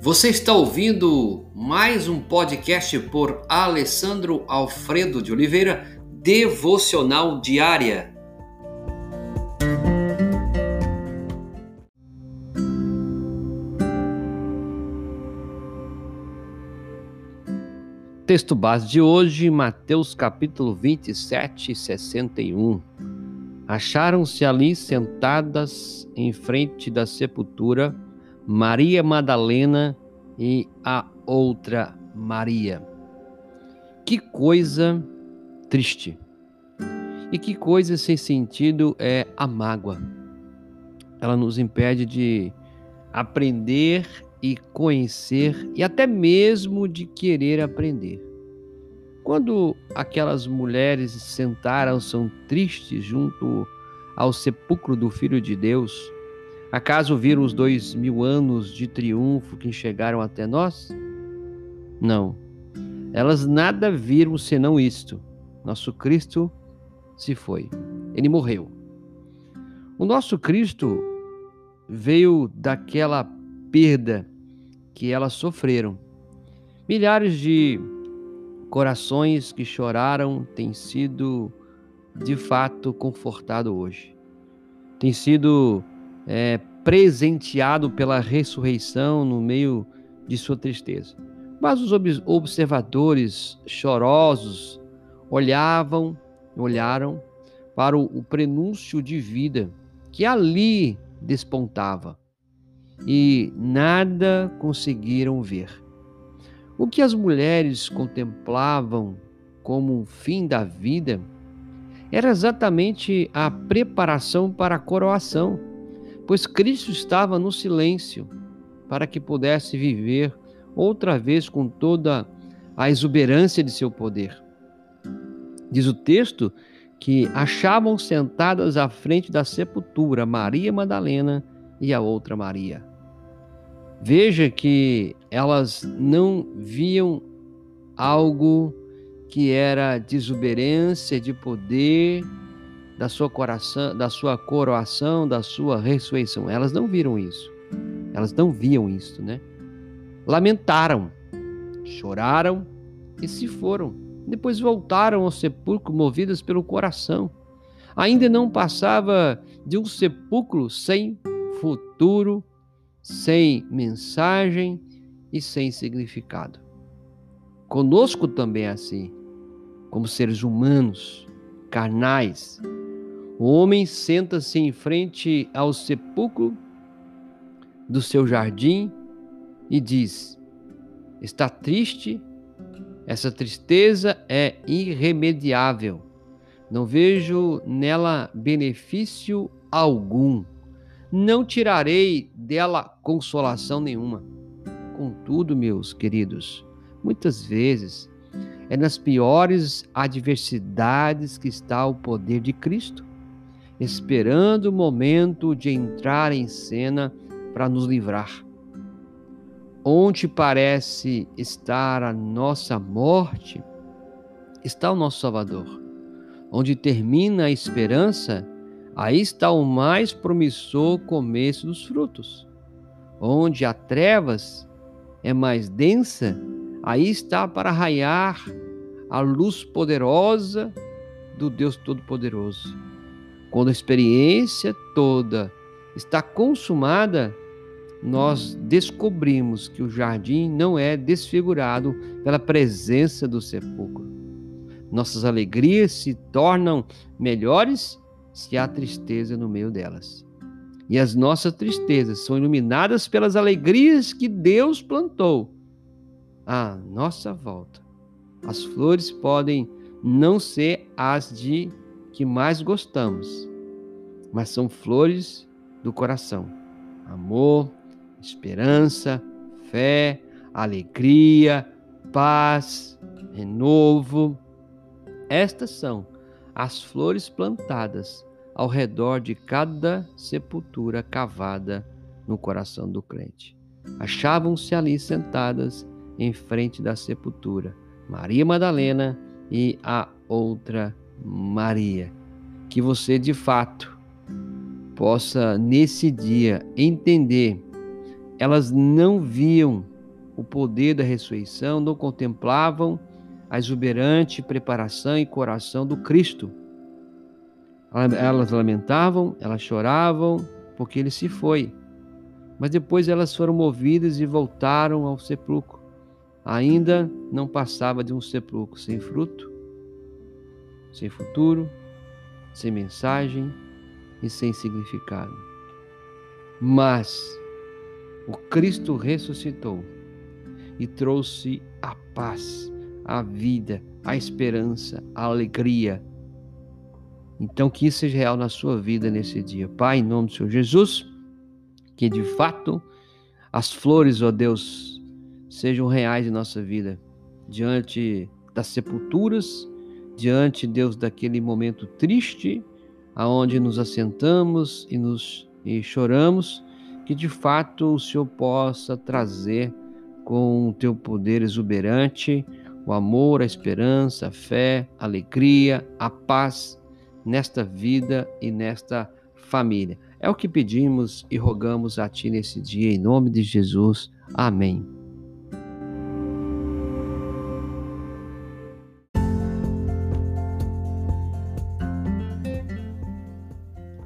Você está ouvindo mais um podcast por Alessandro Alfredo de Oliveira, Devocional Diária. Texto base de hoje, Mateus capítulo 27, 61. Acharam-se ali sentadas em frente da sepultura Maria Madalena e a outra Maria. Que coisa triste. E que coisa sem sentido é a mágoa. Ela nos impede de aprender e conhecer e até mesmo de querer aprender. Quando aquelas mulheres sentaram-se tristes junto ao sepulcro do Filho de Deus, acaso viram os dois mil anos de triunfo que chegaram até nós? Não. Elas nada viram senão isto. Nosso Cristo se foi. Ele morreu. O nosso Cristo veio daquela perda que elas sofreram. Milhares de corações que choraram têm sido de fato confortado hoje. Tem sido é, presenteado pela ressurreição no meio de sua tristeza. Mas os observadores chorosos olhavam, olharam para o prenúncio de vida que ali despontava e nada conseguiram ver. O que as mulheres contemplavam como o fim da vida era exatamente a preparação para a coroação, pois Cristo estava no silêncio para que pudesse viver outra vez com toda a exuberância de seu poder. Diz o texto que achavam sentadas à frente da sepultura Maria Madalena e a outra Maria. Veja que elas não viam algo que era de exuberância, de poder, da sua coração, da sua coroação, da sua ressurreição. Elas não viram isso. Elas não viam isso, né? Lamentaram, choraram e se foram. Depois voltaram ao sepulcro movidas pelo coração. Ainda não passava de um sepulcro sem futuro sem mensagem e sem significado. Conosco também é assim, como seres humanos, carnais. O homem senta-se em frente ao sepulcro do seu jardim e diz: Está triste? Essa tristeza é irremediável. Não vejo nela benefício algum não tirarei dela consolação nenhuma. Contudo, meus queridos, muitas vezes é nas piores adversidades que está o poder de Cristo, esperando o momento de entrar em cena para nos livrar. Onde parece estar a nossa morte, está o nosso Salvador. Onde termina a esperança, Aí está o mais promissor começo dos frutos. Onde a trevas é mais densa, aí está para raiar a luz poderosa do Deus Todo-Poderoso. Quando a experiência toda está consumada, nós descobrimos que o jardim não é desfigurado pela presença do sepulcro. Nossas alegrias se tornam melhores se há tristeza no meio delas. E as nossas tristezas são iluminadas pelas alegrias que Deus plantou à nossa volta. As flores podem não ser as de que mais gostamos, mas são flores do coração. Amor, esperança, fé, alegria, paz, renovo. Estas são as flores plantadas ao redor de cada sepultura cavada no coração do crente. Achavam-se ali sentadas em frente da sepultura Maria Madalena e a outra Maria. Que você de fato possa nesse dia entender elas não viam o poder da ressurreição, não contemplavam a exuberante preparação e coração do Cristo. Elas lamentavam, elas choravam, porque ele se foi. Mas depois elas foram movidas e voltaram ao sepulcro. Ainda não passava de um sepulcro sem fruto, sem futuro, sem mensagem e sem significado. Mas o Cristo ressuscitou e trouxe a paz, a vida, a esperança, a alegria. Então, que isso seja real na sua vida nesse dia. Pai, em nome do Senhor Jesus, que de fato as flores, ó Deus, sejam reais em nossa vida, diante das sepulturas, diante, Deus, daquele momento triste, aonde nos assentamos e nos e choramos, que de fato o Senhor possa trazer com o teu poder exuberante o amor, a esperança, a fé, a alegria, a paz nesta vida e nesta família. É o que pedimos e rogamos a Ti nesse dia, em nome de Jesus. Amém.